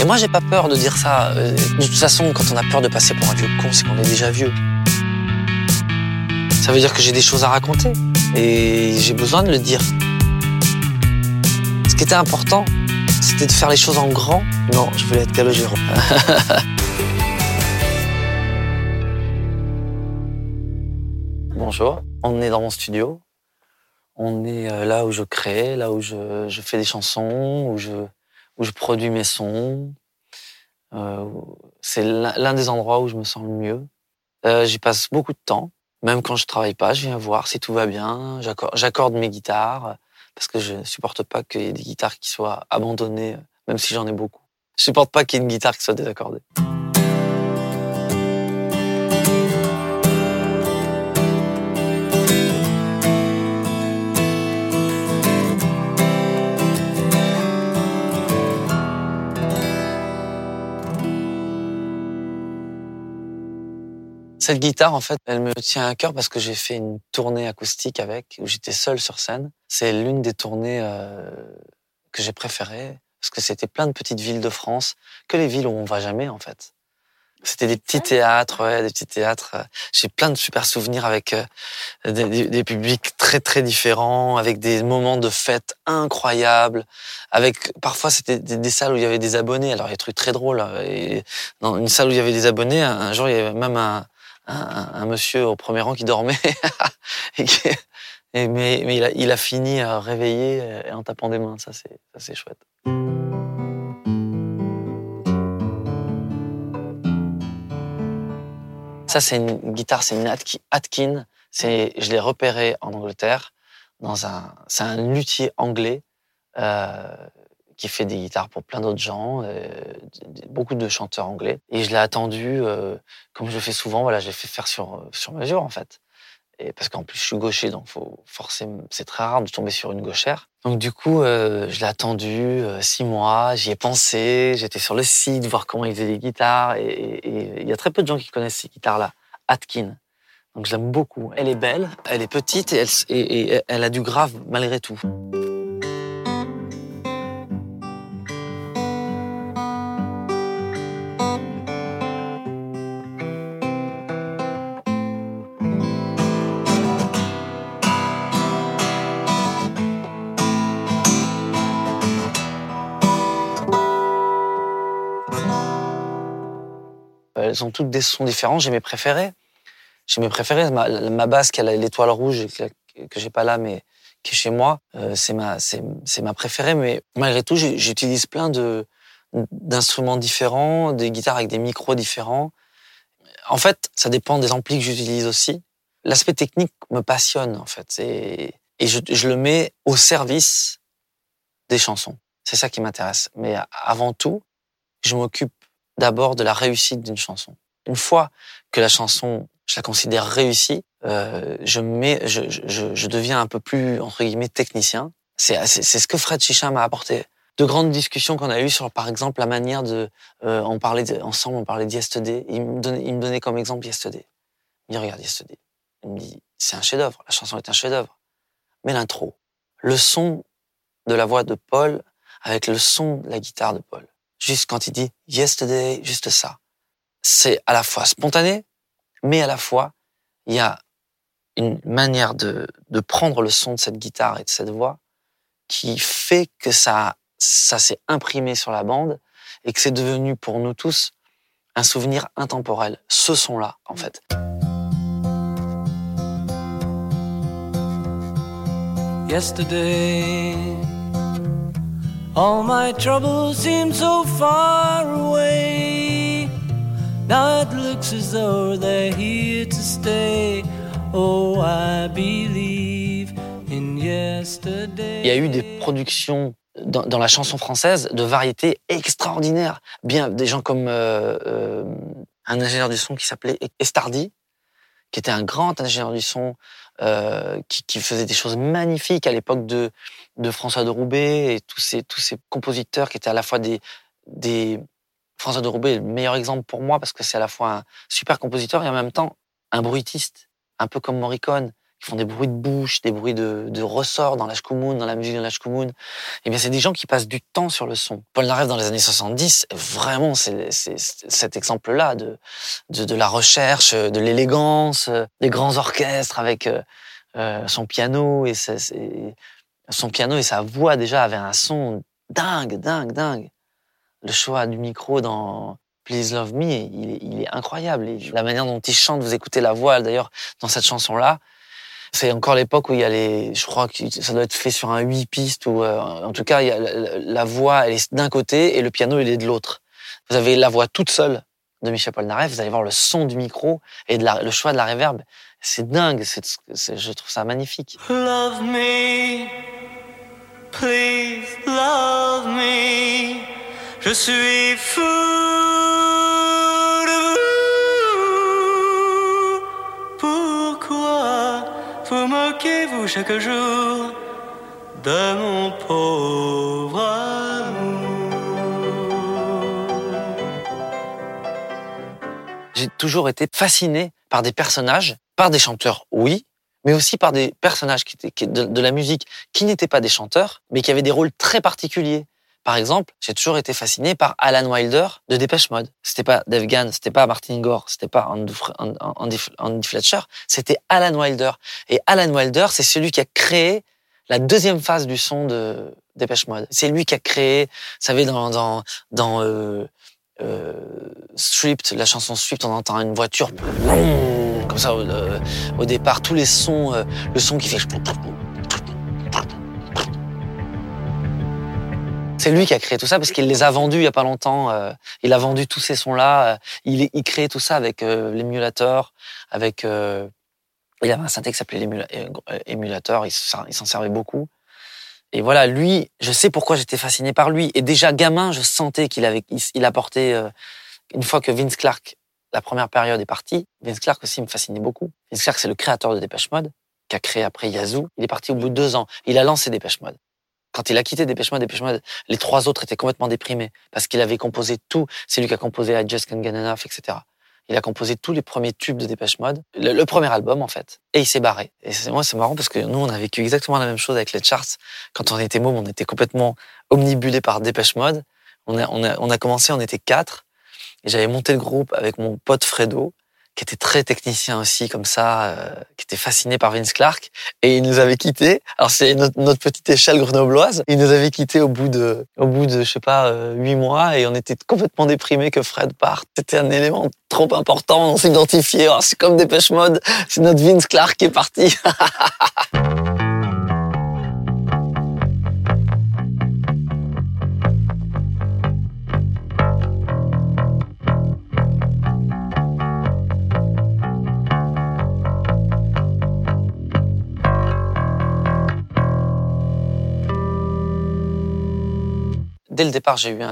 Et moi, j'ai pas peur de dire ça. Euh, De toute façon, quand on a peur de passer pour un vieux con, c'est qu'on est déjà vieux. Ça veut dire que j'ai des choses à raconter. Et j'ai besoin de le dire. Ce qui était important, c'était de faire les choses en grand. Non, je voulais être Calogero. Bonjour, on est dans mon studio. On est euh, là où je crée, là où je, je fais des chansons, où je, où je produis mes sons. Euh, c'est l'un des endroits où je me sens le mieux. Euh, J'y passe beaucoup de temps. Même quand je travaille pas, je viens voir si tout va bien. J'accorde- mes guitares parce que je supporte pas qu'il y ait des guitares qui soient abandonnées, même si j'en ai beaucoup. Je supporte pas qu'il y ait une guitare qui soit désaccordée. Cette guitare, en fait, elle me tient à cœur parce que j'ai fait une tournée acoustique avec, où j'étais seul sur scène. C'est l'une des tournées euh, que j'ai préférées, parce que c'était plein de petites villes de France, que les villes où on va jamais, en fait. C'était des petits théâtres, ouais, des petits théâtres. euh, J'ai plein de super souvenirs avec euh, des, des- des publics très très différents, avec des moments de fête incroyables. Avec parfois c'était des, des salles où il y avait des abonnés. Alors il y a des trucs très drôles. hein, Et dans une salle où il y avait des abonnés, un jour il y avait même un, un, monsieur au premier rang qui dormait. mais il, a, fini réveillé euh, et en tapant des mains. Ça c'est chouette. Ça, c'est une guitare, c'est une Atki- Atkin. Je l'ai repéré en Angleterre. C'est un luthier anglais euh, qui fait des guitares pour plein d'autres gens, euh, beaucoup de chanteurs anglais. Et je l'ai attendu, euh, comme je le fais souvent. Voilà, j'ai fait faire sur sur mesure en fait. Et parce qu'en plus, je suis gaucher, donc faut forcément, c'est très rare de tomber sur une gauchère. Donc du coup, euh, je l'ai attendu euh, six mois. J'y ai pensé. J'étais sur le site voir comment ils faisaient les guitares. Et- il y a très peu de gens qui connaissent ces guitares-là. Atkin. Donc je l'aime beaucoup. Elle est belle, elle est petite et elle a du grave malgré tout. Elles ont toutes des sons différents. J'ai mes préférés. J'ai mes préférés. Ma, ma basse qui a l'étoile rouge que, j'ai pas là, mais qui est chez moi, euh, c'est ma, préférée. Mais malgré tout, j'utilise plein d'instruments différents, des guitares avec des micros différents. En fait, ça dépend des amplis que j'utilise aussi. L'aspect technique me passionne en fait, et, je le mets au service des chansons. C'est ça qui m'intéresse. Mais avant tout, je m'occupe d'abord de la réussite d'une chanson. Une fois que la chanson, je la considère réussie, euh, je, me mets, je, je- je, deviens un peu plus, entre guillemets, technicien. C'est ce que Fred Chichin m'a apporté. De grandes discussions qu'on a eues sur, par exemple, la manière de... Euh, on parlait de- ensemble, on parlait d'Yesterday. Il me, donnait, il me donnait comme exemple Yesterday. Il me dit, regarde Yesterday. Il me dit, c'est un chef-d'œuvre. La chanson est un chef-d'œuvre. Mais l'intro, le son de la voix de Paul avec le son de la guitare de Paul. Juste quand il dit Yesterday, juste ça. C'est à la fois spontané, mais à la fois, il y a une manière de, de prendre le son de cette guitare et de cette voix qui fait que ça, ça s'est imprimé sur la bande et que c'est devenu pour nous tous un souvenir intemporel. Ce son-là, en fait. Yesterday, all my troubles seem so far away. Now it looks as though they're here to stay. Oh, I believe in yesterday. Il y a eu des productions dans, la chanson française de variété extraordinaires. Bien, des gens comme euh, euh, un ingénieur du son qui s'appelait Estardi, qui était un grand ingénieur du son, euh, qui faisait des choses magnifiques à l'époque de, de François de Roubaix et tous ces, tous ces compositeurs qui étaient à la fois des, des... François de Roubaix est le meilleur exemple pour moi parce que c'est à la fois un super compositeur et en même temps un bruitiste, un peu comme Morricone, qui font des bruits de bouche, des bruits de, de ressorts dans la dans la musique de la shkumun. Eh bien, c'est des gens qui passent du temps sur le son. Paul Naref, dans les années 70, vraiment, c'est cet exemple-là de, de, de, la recherche, de l'élégance, des grands orchestres avec euh, son piano et sa, son piano et sa voix déjà avaient un son dingue, dingue, dingue. Le choix du micro dans Please Love Me, il est, incroyable. la manière dont il chante, vous écoutez la voix d'ailleurs dans cette chanson-là. C'est encore l'époque où il y a les, je crois que ça doit être fait sur un huit pistes ou euh, en tout cas la, voix elle est d'un côté et le piano il est de l'autre. Vous avez la voix toute seule de Michel Polnareff, vous allez voir le son du micro et le choix de la réverb. C'est dingue, je trouve ça magnifique. Love me, please love me, je suis fou. vous moquez-vous chaque jour de mon pauvre amour? J'ai toujours été fasciné par des personnages, par des chanteurs, oui, mais aussi par des personnages qui étaient de, la musique qui n'étaient pas des chanteurs, mais qui avaient des rôles très particuliers. Par exemple, j'ai toujours été fasciné par Alan Wilder de Dépêche Mode. C'était pas Dave Gann, c'était pas Martin Gore, c'était pas Andy Fletcher, c'était Alan Wilder. Et Alan Wilder, c'est celui qui a créé la deuxième phase du son de Dépêche Mode. C'est lui qui a créé, vous savez, dans dans dans euh, euh, Stripped, la chanson Stripped, on entend une voiture comme ça au, euh, au départ, tous les sons, euh, le son qui fait C'est lui qui a créé tout ça parce qu'il les a vendus il y a pas longtemps. Euh, il a vendu tous ces sons-là. Il, il créait tout ça avec l'émulateur, avec. Il avait un synthé qui s'appelait l'émulateur. Il s'en servait beaucoup. Et voilà, lui, je sais pourquoi j'étais fasciné par lui. Et déjà gamin, je sentais qu'il avait, il, apportait. une fois que Vince Clark, la première période est partie, Vince Clark aussi me fascinait beaucoup. Vince Clark, c'est le créateur de Dépêche Mode, qui a créé après Yazoo. Il est parti au bout de deux ans. Il a lancé Dépêche Mode. Quand il a quitté Dépêche Mode, Dépêche Mode, les trois autres étaient complètement déprimés parce qu'il avait composé tout. C'est lui qui a composé I Just Can't Get Enough, etc. Il a composé tous les premiers tubes de Dépêche Mode, le, premier album en fait, et il s'est barré. Et c'est moi c'est marrant parce que nous on a vécu exactement la même chose avec les charts. Quand on était môme, on était complètement omnibulé par Dépêche Mode. On a, on a, on a commencé, on était quatre, et j'avais monté le groupe avec mon pote Fredo, qui était très technicien aussi, comme ça, euh, qui était fasciné par Vince Clark. Et il nous avait quittés. Alors c'est notre, notre, petite échelle grenobloise. Il nous avait quittés au bout de, au bout de, je sais pas, euh, huit mois, et on était complètement déprimés que Fred parte. C'était un élément trop important. On s'identifiait. Oh, c'est comme Dépêche Mode. C'est notre Vince Clark qui est parti. dès le départ, j'ai eu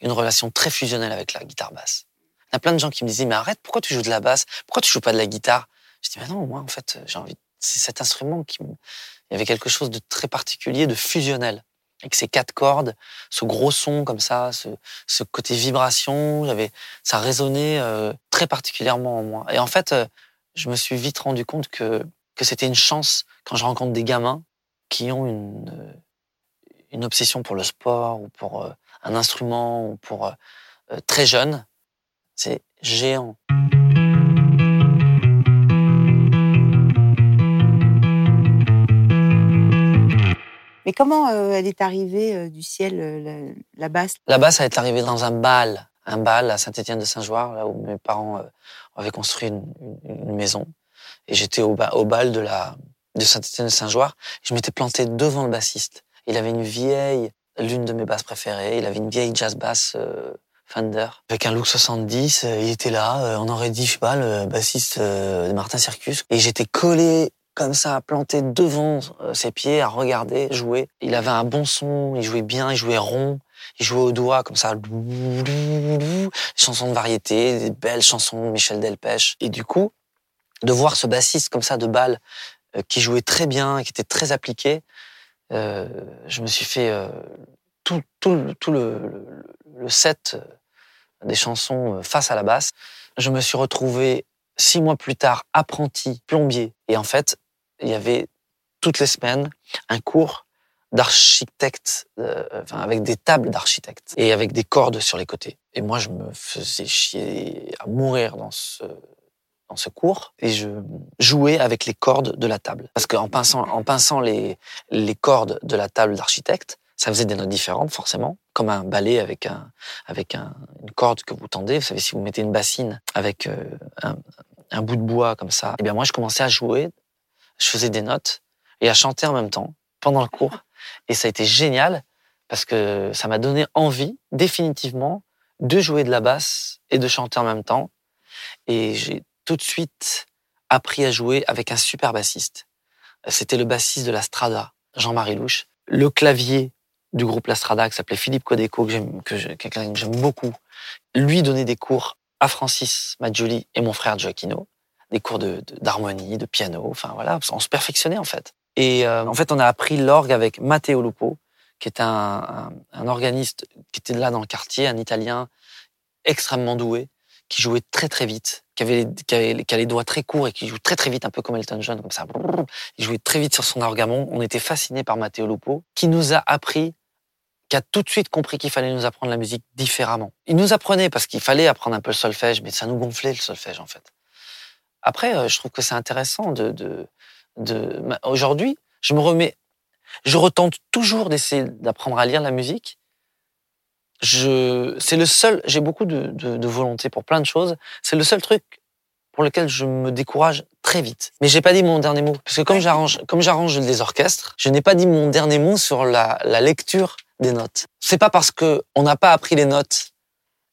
une relation très fusionnelle avec la guitare basse. Il y a plein de gens qui me disaient, mais arrête, pourquoi tu joues de la basse? Pourquoi tu joues pas de la guitare? Je dis, mais non, moi, en fait, j'ai envie. C'est cet instrument qui. Il y avait quelque chose de très particulier, de fusionnel. Avec ces quatre cordes, ce gros son comme ça, ce, côté vibration, j'avais, ça résonnait euh, très particulièrement en moi. Et en fait, euh, je me suis vite rendu compte que, que c'était une chance quand je rencontre des gamins qui ont une, euh, une obsession pour le sport ou pour euh, un instrument ou pour euh, euh, très jeune, c'est géant. Mais comment elle est arrivée du ciel, la, basse? La basse, elle est arrivée dans un bal, un bal à Saint-Étienne-de-Saint-Joire, là où mes parents avaient construit une, maison. Et j'étais au, au, bal de, la, de Saint-Étienne-de-Saint-Joire. Je m'étais planté devant le bassiste. Il avait une vieille, l'une de mes basses préférées, il avait une vieille jazz bass euh, Fender avec un look 70. Euh, il était là, euh, on aurait dit, je sais pas, le bassiste de Martin Circus. Et j'étais collé comme ça, planté devant ses pieds, à regarder, jouer. Il avait un bon son, il jouait bien, il jouait rond. Il jouait au doigt comme ça, des chansons de variété, des belles chansons de Michel Delpech. Et du coup, de voir ce bassiste comme ça de balle qui jouait très bien, qui était très appliqué, euh, je me suis fait euh, tout, tout, tout le, le, set euh, des chansons face à la basse. Je me suis retrouvé six mois plus tard apprenti plombier. Et en fait, il y avait toutes les semaines un cours d'architecte, euh, enfin, avec des tables d'architecte et avec des cordes sur les côtés. Et moi, je me faisais chier à mourir dans ce dans ce cours et je jouais avec les cordes de la table. Parce qu'en pinçant, en pinçant les, les cordes de la table d'architecte, ça faisait des notes différentes forcément, comme un ballet avec un avec un, une corde que vous tendez. Vous savez, si vous mettez une bassine avec euh, un, un bout de bois comme ça, eh bien moi je commençais à jouer, je faisais des notes et à chanter en même temps pendant le cours. Et ça a été génial parce que ça m'a donné envie définitivement de jouer de la basse et de chanter en même temps. Et j'ai tout de suite appris à jouer avec un super bassiste. C'était le bassiste de la Strada, Jean-Marie Louche. Le clavier du groupe La Strada, qui s'appelait Philippe Codeco, que j'aime, que j'aime beaucoup. Lui donnait des cours à Francis Maggioli et mon frère Gioacchino, des cours de, d'harmonie, de piano, enfin voilà, on se perfectionnait en fait. Et euh, en fait, on a appris l'orgue avec Matteo Lupo, qui est un, un organiste qui était là dans le quartier, un Italien extrêmement doué, qui jouait très très vite, qui avait, qui, avait, qui a les doigts très courts et qui joue très très vite, un peu comme Elton John, comme ça. Il jouait très vite sur son orgamon. On était fascinés par Matteo Lupo, qui nous a appris, qui a tout de suite compris qu'il fallait nous apprendre la musique différemment. Il nous apprenait parce qu'il fallait apprendre un peu le solfège, mais ça nous gonflait le solfège en fait. Après, euh, je trouve que c'est intéressant de, de, de... aujourd'hui, je me remets, je retente toujours d'essayer d'apprendre à lire la musique. Je, c'est le seul, j'ai beaucoup de, de, de volonté pour plein de choses. C'est le seul truc pour lequel je me décourage très vite. Mais j'ai pas dit mon dernier mot parce que comme j'arrange, comme j'arrange des orchestres, je n'ai pas dit mon dernier mot sur la, la lecture des notes. C'est pas parce que on n'a pas appris les notes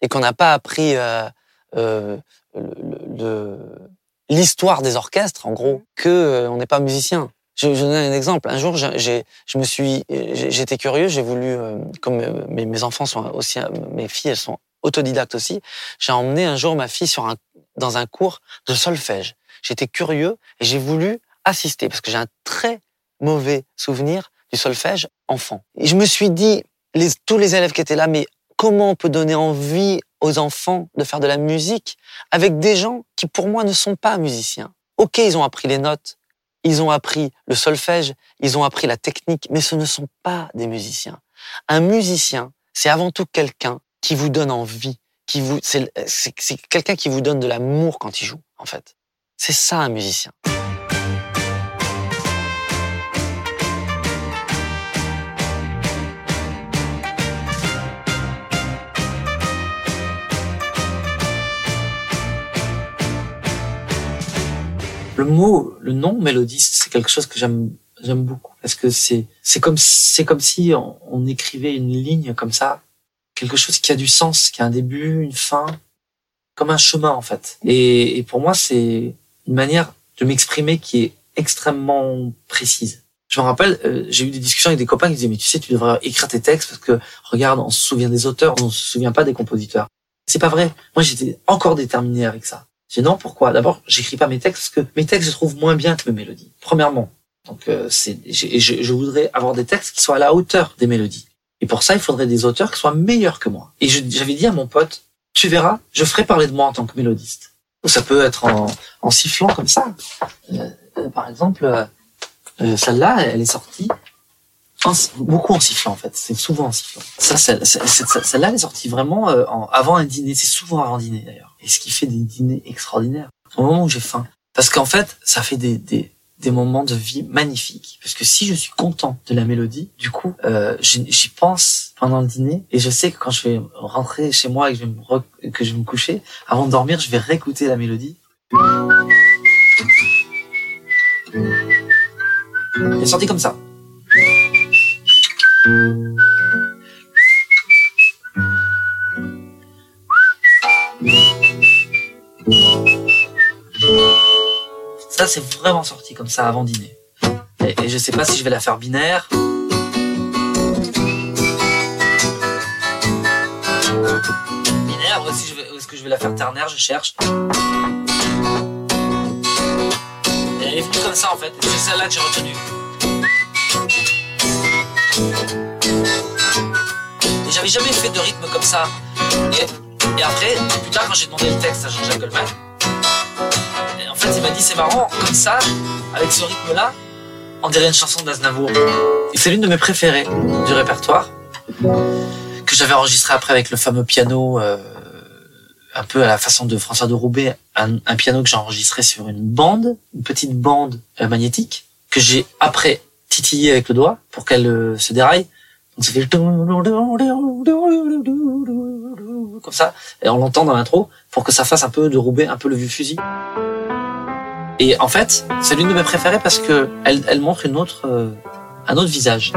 et qu'on n'a pas appris euh, euh, le- le- le- l'histoire des orchestres, en gros, que euh, on n'est pas musicien. Je, je donne un exemple. Un jour, j'ai, je me suis, j'étais curieux, j'ai voulu, euh, comme euh, mes, mes enfants sont aussi, euh, mes filles, elles sont autodidactes aussi. J'ai emmené un jour ma fille sur un, dans un cours de solfège. J'étais curieux et j'ai voulu assister parce que j'ai un très mauvais souvenir du solfège enfant. Et je me suis dit, les, tous les élèves qui étaient là, mais comment on peut donner envie aux enfants de faire de la musique avec des gens qui, pour moi, ne sont pas musiciens? Ok, ils ont appris les notes, ils ont appris le solfège, ils ont appris la technique, mais ce ne sont pas des musiciens. Un musicien, c'est avant tout quelqu'un qui vous donne envie, qui vous, c'est, quelqu'un qui vous donne de l'amour quand il joue, en fait. C'est ça un musicien. Le mot, le nom mélodiste, c'est quelque chose que j'aime, j'aime beaucoup parce que c'est, c'est comme, c'est comme si on, écrivait une ligne comme ça, quelque chose qui a du sens, qui a un début, une fin, comme un chemin en fait. Et, et pour moi, c'est une manière de m'exprimer qui est extrêmement précise. Je me rappelle, euh, j'ai eu des discussions avec des copains qui disaient mais tu sais, tu devrais écrire tes textes parce que regarde, on se souvient des auteurs, on se souvient pas des compositeurs. C'est pas vrai. Moi, j'étais encore déterminé avec ça. J'ai non, pourquoi? D'abord, j'écris pas mes textes parce que mes textes, je trouve moins bien que mes mélodies. Premièrement. Donc, euh, c'est, je, je voudrais avoir des textes qui soient à la hauteur des mélodies. Et pour ça, il faudrait des auteurs qui soient meilleurs que moi. Et j'avais dit à mon pote, tu verras, je ferai parler de moi en tant que mélodiste. Ça peut être en, en sifflant comme ça. Euh, euh, par exemple, euh, euh, celle-là, elle est sortie en- beaucoup en sifflant en fait. C'est souvent en sifflant. Ça, celle- celle- celle- celle-là, elle est sortie vraiment euh, avant un dîner. C'est souvent avant dîner d'ailleurs. Et ce qui fait des dîners extraordinaires. Au moment où j'ai faim. Parce qu'en fait, ça fait des, des, des moments de vie magnifiques. Parce que si je suis content de la mélodie, du coup, euh, j'y pense pendant le dîner. Et je sais que quand je vais rentrer chez moi et que je vais que je vais me coucher, avant de dormir, je vais réécouter la mélodie. Elle est sortie comme ça. Ça, c'est vraiment sorti comme ça avant dîner. Et, et je sais pas si je vais la faire binaire. Binaire, ou, si est-ce que je vais la faire ternaire, je cherche. Et elle est venue comme ça en fait. C'est celle-là que j'ai retenue. J'avais jamais fait de rythme comme ça. Et, après, plus tard, quand j'ai demandé le texte à Jean-Jacques Goldman, en fait, il m'a dit c'est marrant, comme ça, avec ce rythme-là, on dirait une chanson d'Aznavour. Et c'est l'une de mes préférées du répertoire, que j'avais enregistré après avec le fameux piano, euh, un peu à la façon de François de Roubaix, un, un piano que j'ai enregistré sur une bande, une petite bande euh, magnétique, que j'ai après titillé avec le doigt pour qu'elle euh, se déraille. Comme ça, et on l'entend dans l'intro pour que ça fasse un peu de Roubaix, un peu le vieux fusil. Et en fait, c'est l'une de mes préférées parce que elle, elle montre une autre, euh, un autre visage.